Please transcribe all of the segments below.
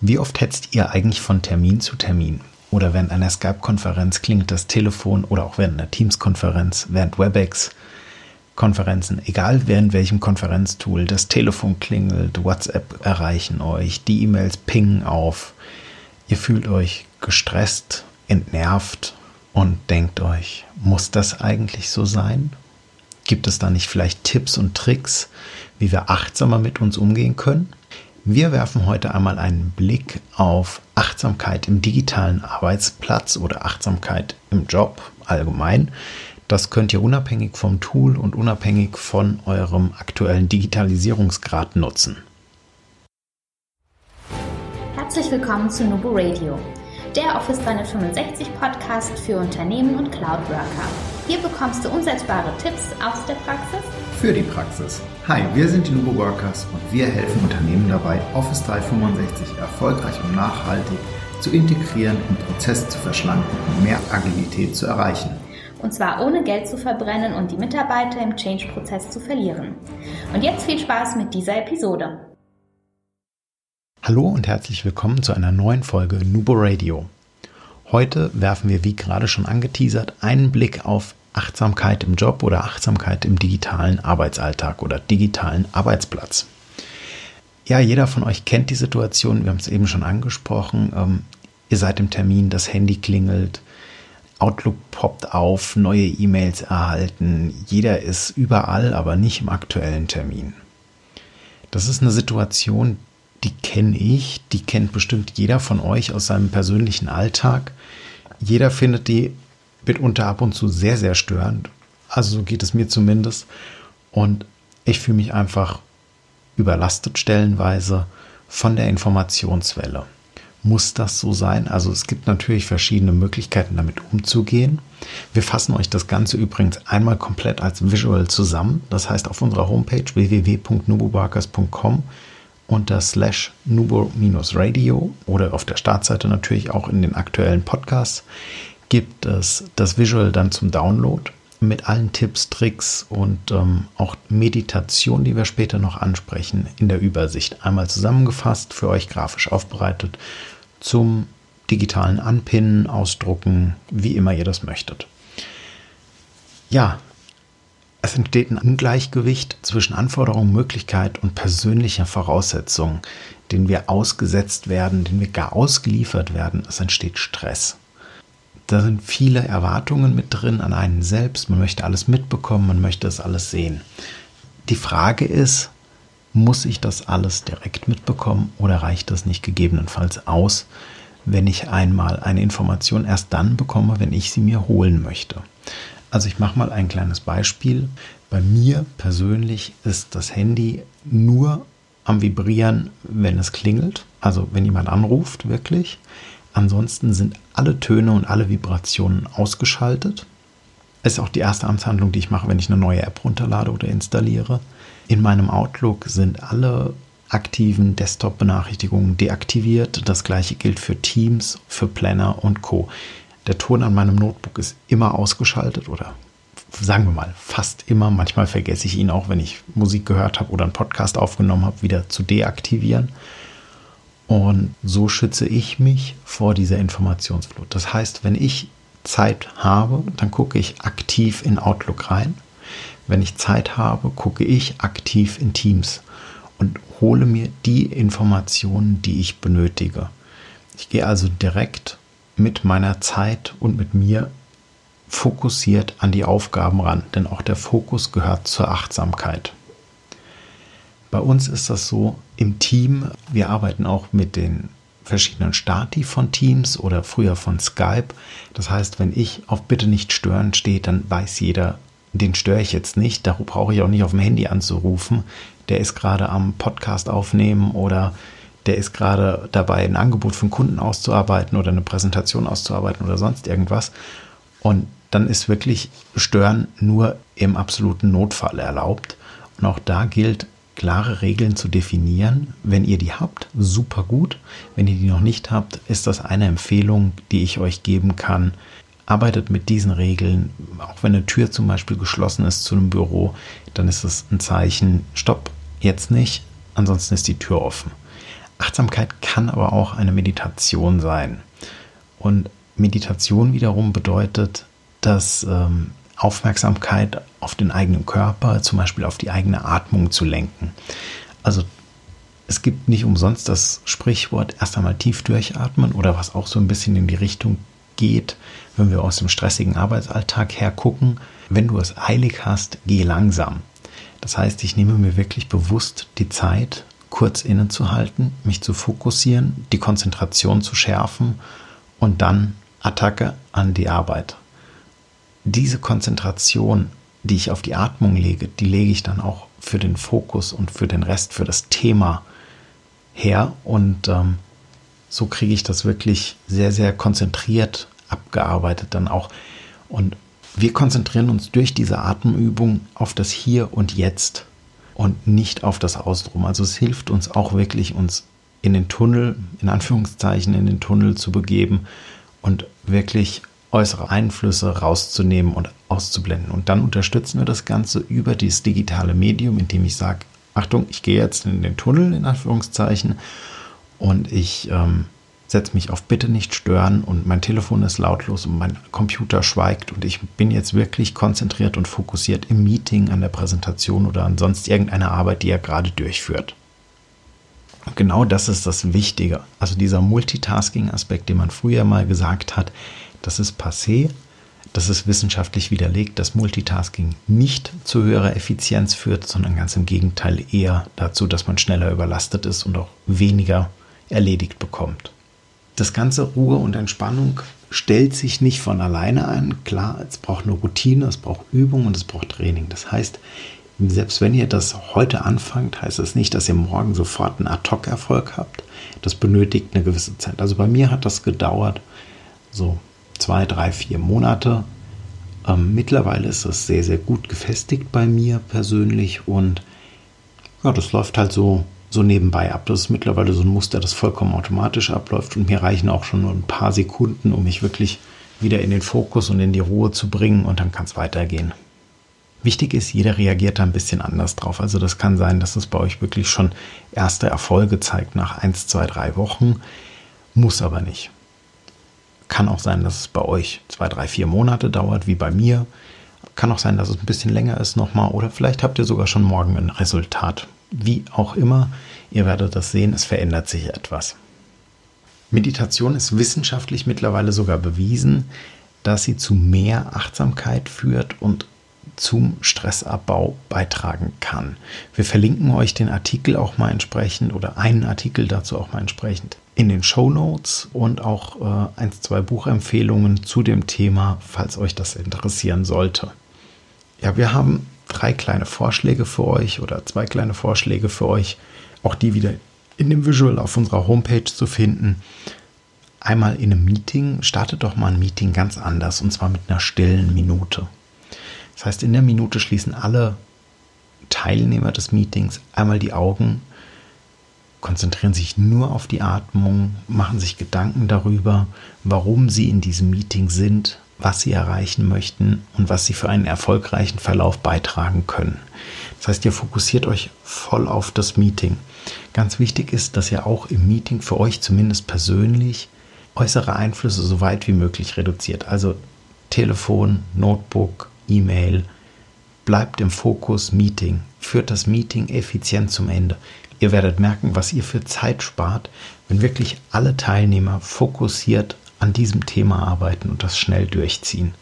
Wie oft hetzt ihr eigentlich von Termin zu Termin? Oder während einer Skype-Konferenz klingelt das Telefon oder auch während einer Teams-Konferenz, während WebEx-Konferenzen, egal während welchem Konferenztool, das Telefon klingelt, WhatsApp erreichen euch, die E-Mails pingen auf. Ihr fühlt euch gestresst, entnervt und denkt euch, muss das eigentlich so sein? Gibt es da nicht vielleicht Tipps und Tricks, wie wir achtsamer mit uns umgehen können? Wir werfen heute einmal einen Blick auf Achtsamkeit im digitalen Arbeitsplatz oder Achtsamkeit im Job allgemein. Das könnt ihr unabhängig vom Tool und unabhängig von eurem aktuellen Digitalisierungsgrad nutzen. Herzlich willkommen zu Nubo Radio, der Office 365 Podcast für Unternehmen und Cloud Worker. Hier bekommst du umsetzbare Tipps aus der Praxis für die Praxis. Hi, wir sind die Nubo Workers und wir helfen Unternehmen dabei, Office 365 erfolgreich und nachhaltig zu integrieren und Prozesse zu verschlanken und mehr Agilität zu erreichen. Und zwar ohne Geld zu verbrennen und die Mitarbeiter im Change-Prozess zu verlieren. Und jetzt viel Spaß mit dieser Episode. Hallo und herzlich willkommen zu einer neuen Folge Nubo Radio. Heute werfen wir, wie gerade schon angeteasert, einen Blick auf Achtsamkeit im Job oder Achtsamkeit im digitalen Arbeitsalltag oder digitalen Arbeitsplatz. Ja, jeder von euch kennt die Situation, wir haben es eben schon angesprochen. Ähm, ihr seid im Termin, das Handy klingelt, Outlook poppt auf, neue E-Mails erhalten. Jeder ist überall, aber nicht im aktuellen Termin. Das ist eine Situation, die kenne ich, die kennt bestimmt jeder von euch aus seinem persönlichen Alltag. Jeder findet die mitunter ab und zu sehr, sehr störend. Also so geht es mir zumindest. Und ich fühle mich einfach überlastet stellenweise von der Informationswelle. Muss das so sein? Also es gibt natürlich verschiedene Möglichkeiten, damit umzugehen. Wir fassen euch das Ganze übrigens einmal komplett als Visual zusammen. Das heißt auf unserer Homepage www.nubobarkers.com unter slash nubo-radio oder auf der Startseite natürlich auch in den aktuellen Podcasts gibt es das Visual dann zum Download mit allen Tipps, Tricks und ähm, auch Meditation, die wir später noch ansprechen, in der Übersicht. Einmal zusammengefasst, für euch grafisch aufbereitet, zum digitalen Anpinnen, Ausdrucken, wie immer ihr das möchtet. Ja, es entsteht ein Ungleichgewicht zwischen Anforderung, Möglichkeit und persönlicher Voraussetzungen, denen wir ausgesetzt werden, denen wir gar ausgeliefert werden. Es entsteht Stress da sind viele Erwartungen mit drin an einen selbst. Man möchte alles mitbekommen, man möchte es alles sehen. Die Frage ist, muss ich das alles direkt mitbekommen oder reicht das nicht gegebenenfalls aus, wenn ich einmal eine Information erst dann bekomme, wenn ich sie mir holen möchte? Also ich mache mal ein kleines Beispiel. Bei mir persönlich ist das Handy nur am Vibrieren, wenn es klingelt, also wenn jemand anruft, wirklich. Ansonsten sind alle Töne und alle Vibrationen ausgeschaltet. Es ist auch die erste Amtshandlung, die ich mache, wenn ich eine neue App runterlade oder installiere. In meinem Outlook sind alle aktiven Desktop-Benachrichtigungen deaktiviert. Das gleiche gilt für Teams, für Planner und Co. Der Ton an meinem Notebook ist immer ausgeschaltet oder sagen wir mal fast immer. Manchmal vergesse ich ihn auch, wenn ich Musik gehört habe oder einen Podcast aufgenommen habe, wieder zu deaktivieren. Und so schütze ich mich vor dieser Informationsflut. Das heißt, wenn ich Zeit habe, dann gucke ich aktiv in Outlook rein. Wenn ich Zeit habe, gucke ich aktiv in Teams und hole mir die Informationen, die ich benötige. Ich gehe also direkt mit meiner Zeit und mit mir fokussiert an die Aufgaben ran, denn auch der Fokus gehört zur Achtsamkeit. Bei uns ist das so im Team. Wir arbeiten auch mit den verschiedenen Stati von Teams oder früher von Skype. Das heißt, wenn ich auf Bitte nicht stören steht, dann weiß jeder, den störe ich jetzt nicht. Darum brauche ich auch nicht auf dem Handy anzurufen. Der ist gerade am Podcast aufnehmen oder der ist gerade dabei, ein Angebot von Kunden auszuarbeiten oder eine Präsentation auszuarbeiten oder sonst irgendwas. Und dann ist wirklich Stören nur im absoluten Notfall erlaubt. Und auch da gilt, klare Regeln zu definieren. Wenn ihr die habt, super gut. Wenn ihr die noch nicht habt, ist das eine Empfehlung, die ich euch geben kann. Arbeitet mit diesen Regeln. Auch wenn eine Tür zum Beispiel geschlossen ist zu einem Büro, dann ist es ein Zeichen, stopp, jetzt nicht, ansonsten ist die Tür offen. Achtsamkeit kann aber auch eine Meditation sein. Und Meditation wiederum bedeutet, dass ähm, Aufmerksamkeit auf den eigenen Körper, zum Beispiel auf die eigene Atmung zu lenken. Also es gibt nicht umsonst das Sprichwort erst einmal tief durchatmen oder was auch so ein bisschen in die Richtung geht, wenn wir aus dem stressigen Arbeitsalltag hergucken. Wenn du es eilig hast, geh langsam. Das heißt, ich nehme mir wirklich bewusst die Zeit, kurz innezuhalten, mich zu fokussieren, die Konzentration zu schärfen und dann Attacke an die Arbeit. Diese Konzentration, die ich auf die Atmung lege, die lege ich dann auch für den Fokus und für den Rest, für das Thema her. Und ähm, so kriege ich das wirklich sehr, sehr konzentriert abgearbeitet dann auch. Und wir konzentrieren uns durch diese Atemübung auf das Hier und Jetzt und nicht auf das Ausdrum. Also es hilft uns auch wirklich, uns in den Tunnel, in Anführungszeichen, in den Tunnel zu begeben und wirklich äußere Einflüsse rauszunehmen und auszublenden. Und dann unterstützen wir das Ganze über dieses digitale Medium, indem ich sage, Achtung, ich gehe jetzt in den Tunnel, in Anführungszeichen, und ich ähm, setze mich auf Bitte nicht stören und mein Telefon ist lautlos und mein Computer schweigt und ich bin jetzt wirklich konzentriert und fokussiert im Meeting, an der Präsentation oder an sonst irgendeiner Arbeit, die er gerade durchführt. Und genau das ist das Wichtige. Also dieser Multitasking-Aspekt, den man früher mal gesagt hat, das ist passé. Das ist wissenschaftlich widerlegt, dass Multitasking nicht zu höherer Effizienz führt, sondern ganz im Gegenteil eher dazu, dass man schneller überlastet ist und auch weniger erledigt bekommt. Das ganze Ruhe und Entspannung stellt sich nicht von alleine ein. Klar, es braucht eine Routine, es braucht Übung und es braucht Training. Das heißt, selbst wenn ihr das heute anfangt, heißt das nicht, dass ihr morgen sofort einen Ad-Hoc-Erfolg habt. Das benötigt eine gewisse Zeit. Also bei mir hat das gedauert so zwei, drei, vier Monate. Ähm, mittlerweile ist es sehr, sehr gut gefestigt bei mir persönlich und ja, das läuft halt so so nebenbei ab. Das ist mittlerweile so ein Muster, das vollkommen automatisch abläuft und mir reichen auch schon nur ein paar Sekunden, um mich wirklich wieder in den Fokus und in die Ruhe zu bringen und dann kann es weitergehen. Wichtig ist, jeder reagiert da ein bisschen anders drauf. Also das kann sein, dass es bei euch wirklich schon erste Erfolge zeigt nach 1, 2, 3 Wochen, muss aber nicht. Kann auch sein, dass es bei euch 2, 3, 4 Monate dauert, wie bei mir. Kann auch sein, dass es ein bisschen länger ist nochmal oder vielleicht habt ihr sogar schon morgen ein Resultat. Wie auch immer, ihr werdet das sehen, es verändert sich etwas. Meditation ist wissenschaftlich mittlerweile sogar bewiesen, dass sie zu mehr Achtsamkeit führt und zum Stressabbau beitragen kann. Wir verlinken euch den Artikel auch mal entsprechend oder einen Artikel dazu auch mal entsprechend in den Show Notes und auch äh, ein, zwei Buchempfehlungen zu dem Thema, falls euch das interessieren sollte. Ja, wir haben drei kleine Vorschläge für euch oder zwei kleine Vorschläge für euch, auch die wieder in dem Visual auf unserer Homepage zu finden. Einmal in einem Meeting, startet doch mal ein Meeting ganz anders und zwar mit einer stillen Minute. Das heißt, in der Minute schließen alle Teilnehmer des Meetings einmal die Augen, konzentrieren sich nur auf die Atmung, machen sich Gedanken darüber, warum sie in diesem Meeting sind, was sie erreichen möchten und was sie für einen erfolgreichen Verlauf beitragen können. Das heißt, ihr fokussiert euch voll auf das Meeting. Ganz wichtig ist, dass ihr auch im Meeting für euch zumindest persönlich äußere Einflüsse so weit wie möglich reduziert. Also Telefon, Notebook, E-Mail. Bleibt im Fokus Meeting. Führt das Meeting effizient zum Ende. Ihr werdet merken, was ihr für Zeit spart, wenn wirklich alle Teilnehmer fokussiert an diesem Thema arbeiten und das schnell durchziehen.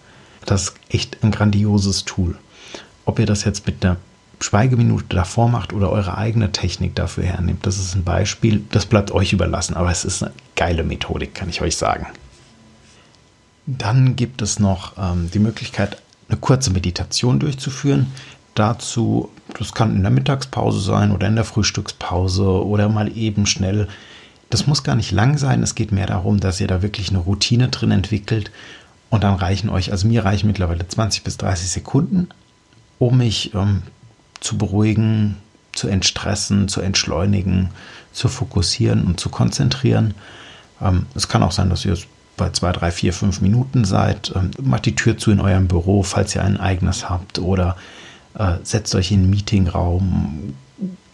Das ist echt ein grandioses Tool. Ob ihr das jetzt mit einer Schweigeminute davor macht oder eure eigene Technik dafür hernehmt, das ist ein Beispiel, das bleibt euch überlassen, aber es ist eine geile Methodik, kann ich euch sagen. Dann gibt es noch ähm, die Möglichkeit, eine kurze Meditation durchzuführen. Dazu, das kann in der Mittagspause sein oder in der Frühstückspause oder mal eben schnell das muss gar nicht lang sein. Es geht mehr darum, dass ihr da wirklich eine Routine drin entwickelt. Und dann reichen euch, also mir reichen mittlerweile 20 bis 30 Sekunden, um mich ähm, zu beruhigen, zu entstressen, zu entschleunigen, zu fokussieren und zu konzentrieren. Ähm, es kann auch sein, dass ihr bei zwei, drei, vier, fünf Minuten seid. Ähm, macht die Tür zu in eurem Büro, falls ihr ein eigenes habt, oder äh, setzt euch in einen Meetingraum,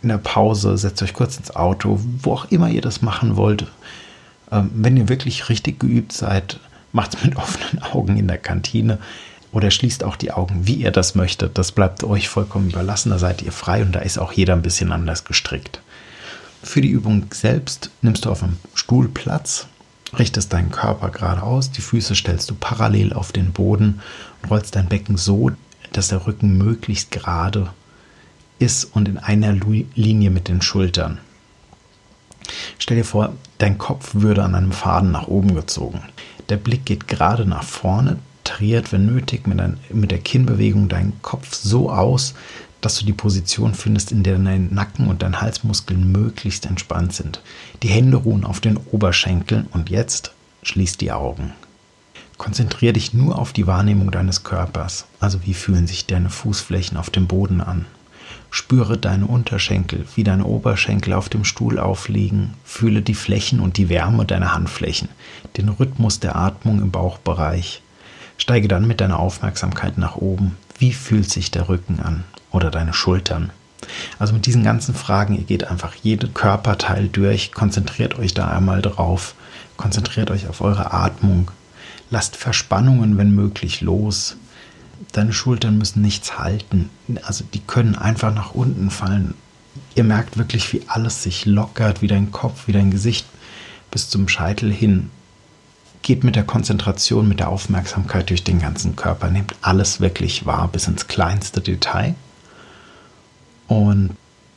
in der Pause, setzt euch kurz ins Auto, wo auch immer ihr das machen wollt. Ähm, wenn ihr wirklich richtig geübt seid, macht es mit offenen Augen in der Kantine oder schließt auch die Augen, wie ihr das möchtet. Das bleibt euch vollkommen überlassen. Da seid ihr frei und da ist auch jeder ein bisschen anders gestrickt. Für die Übung selbst nimmst du auf einem Stuhl Platz, richtest deinen Körper geradeaus, die Füße stellst du parallel auf den Boden und rollst dein Becken so, dass der Rücken möglichst gerade ist und in einer Linie mit den Schultern. Stell dir vor, dein Kopf würde an einem Faden nach oben gezogen. Der Blick geht gerade nach vorne, tariert, wenn nötig, mit, ein, mit der Kinnbewegung deinen Kopf so aus, dass du die Position findest, in der dein Nacken und dein Halsmuskeln möglichst entspannt sind. Die Hände ruhen auf den Oberschenkeln und jetzt schließ die Augen. Konzentriere dich nur auf die Wahrnehmung deines Körpers, also wie fühlen sich deine Fußflächen auf dem Boden an. Spüre deine Unterschenkel, wie deine Oberschenkel auf dem Stuhl aufliegen. Fühle die Flächen und die Wärme deiner Handflächen, den Rhythmus der Atmung im Bauchbereich. Steige dann mit deiner Aufmerksamkeit nach oben. Wie fühlt sich der Rücken an oder deine Schultern? Also mit diesen ganzen Fragen, ihr geht einfach jeden Körperteil durch, konzentriert euch da einmal drauf, konzentriert euch auf eure Atmung, lasst Verspannungen, wenn möglich, los, deine Schultern müssen nichts halten. Also die können einfach nach unten fallen. Ihr merkt wirklich, wie alles sich lockert, wie dein Kopf, wie dein Gesicht bis zum Scheitel hin. Geht mit der Konzentration, mit der Aufmerksamkeit durch den ganzen Körper. Nehmt alles wirklich wahr, bis ins kleinste Detail. Und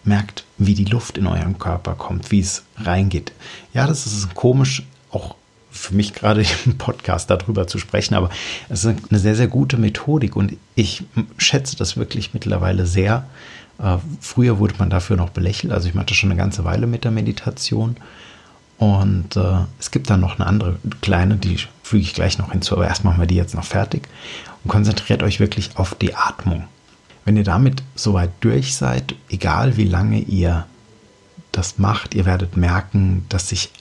merkt, wie die Luft in euren Körper kommt, wie es reingeht. Ja, das ist komisch, auch für mich gerade im Podcast darüber zu sprechen, aber es ist eine sehr, sehr gute Methodik und ich schätze das wirklich mittlerweile sehr. Äh, früher wurde man dafür noch belächelt, also ich mache das schon eine ganze Weile mit der Meditation. Und äh, es gibt dann noch eine andere kleine, die füge ich gleich noch hinzu, aber erst machen wir die jetzt noch fertig. Und konzentriert euch wirklich auf die Atmung. Wenn ihr damit soweit durch seid, egal wie lange ihr das macht, ihr werdet merken, dass sich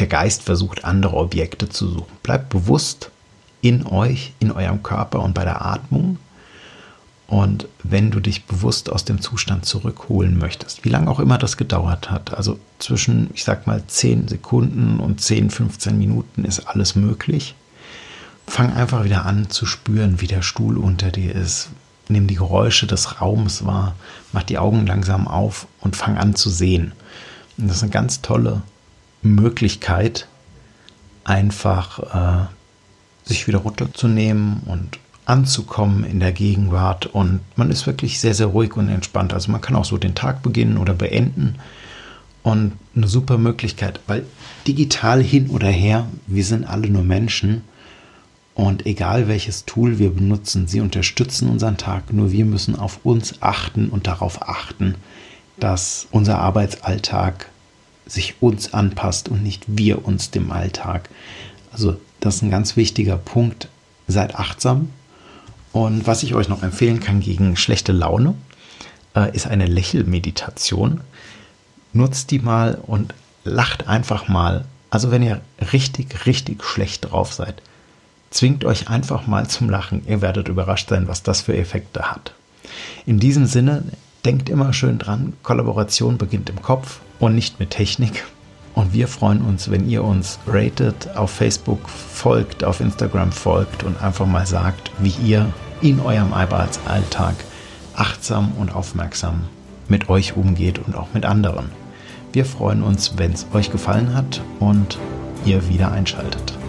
der Geist versucht, andere Objekte zu suchen. Bleibt bewusst in euch, in eurem Körper und bei der Atmung. Und wenn du dich bewusst aus dem Zustand zurückholen möchtest, wie lange auch immer das gedauert hat, also zwischen, ich sag mal, 10 Sekunden und 10, 15 Minuten ist alles möglich. Fang einfach wieder an zu spüren, wie der Stuhl unter dir ist. Nimm die Geräusche des Raums wahr, mach die Augen langsam auf und fang an zu sehen. Und das ist eine ganz tolle Möglichkeit, einfach äh, sich wieder runterzunehmen und anzukommen in der Gegenwart. Und man ist wirklich sehr, sehr ruhig und entspannt. Also man kann auch so den Tag beginnen oder beenden. Und eine super Möglichkeit, weil digital hin oder her, wir sind alle nur Menschen. Und egal welches Tool wir benutzen, sie unterstützen unseren Tag. Nur wir müssen auf uns achten und darauf achten, dass unser Arbeitsalltag sich uns anpasst und nicht wir uns dem Alltag. Also das ist ein ganz wichtiger Punkt. Seid achtsam. Und was ich euch noch empfehlen kann gegen schlechte Laune, äh, ist eine Lächelmeditation. Nutzt die mal und lacht einfach mal. Also wenn ihr richtig, richtig schlecht drauf seid, zwingt euch einfach mal zum Lachen. Ihr werdet überrascht sein, was das für Effekte hat. In diesem Sinne, denkt immer schön dran, Kollaboration beginnt im Kopf und nicht mit Technik. Und wir freuen uns, wenn ihr uns ratet, auf Facebook folgt, auf Instagram folgt und einfach mal sagt, wie ihr in eurem Arbeitsalltag achtsam und aufmerksam mit euch umgeht und auch mit anderen. Wir freuen uns, wenn es euch gefallen hat und ihr wieder einschaltet.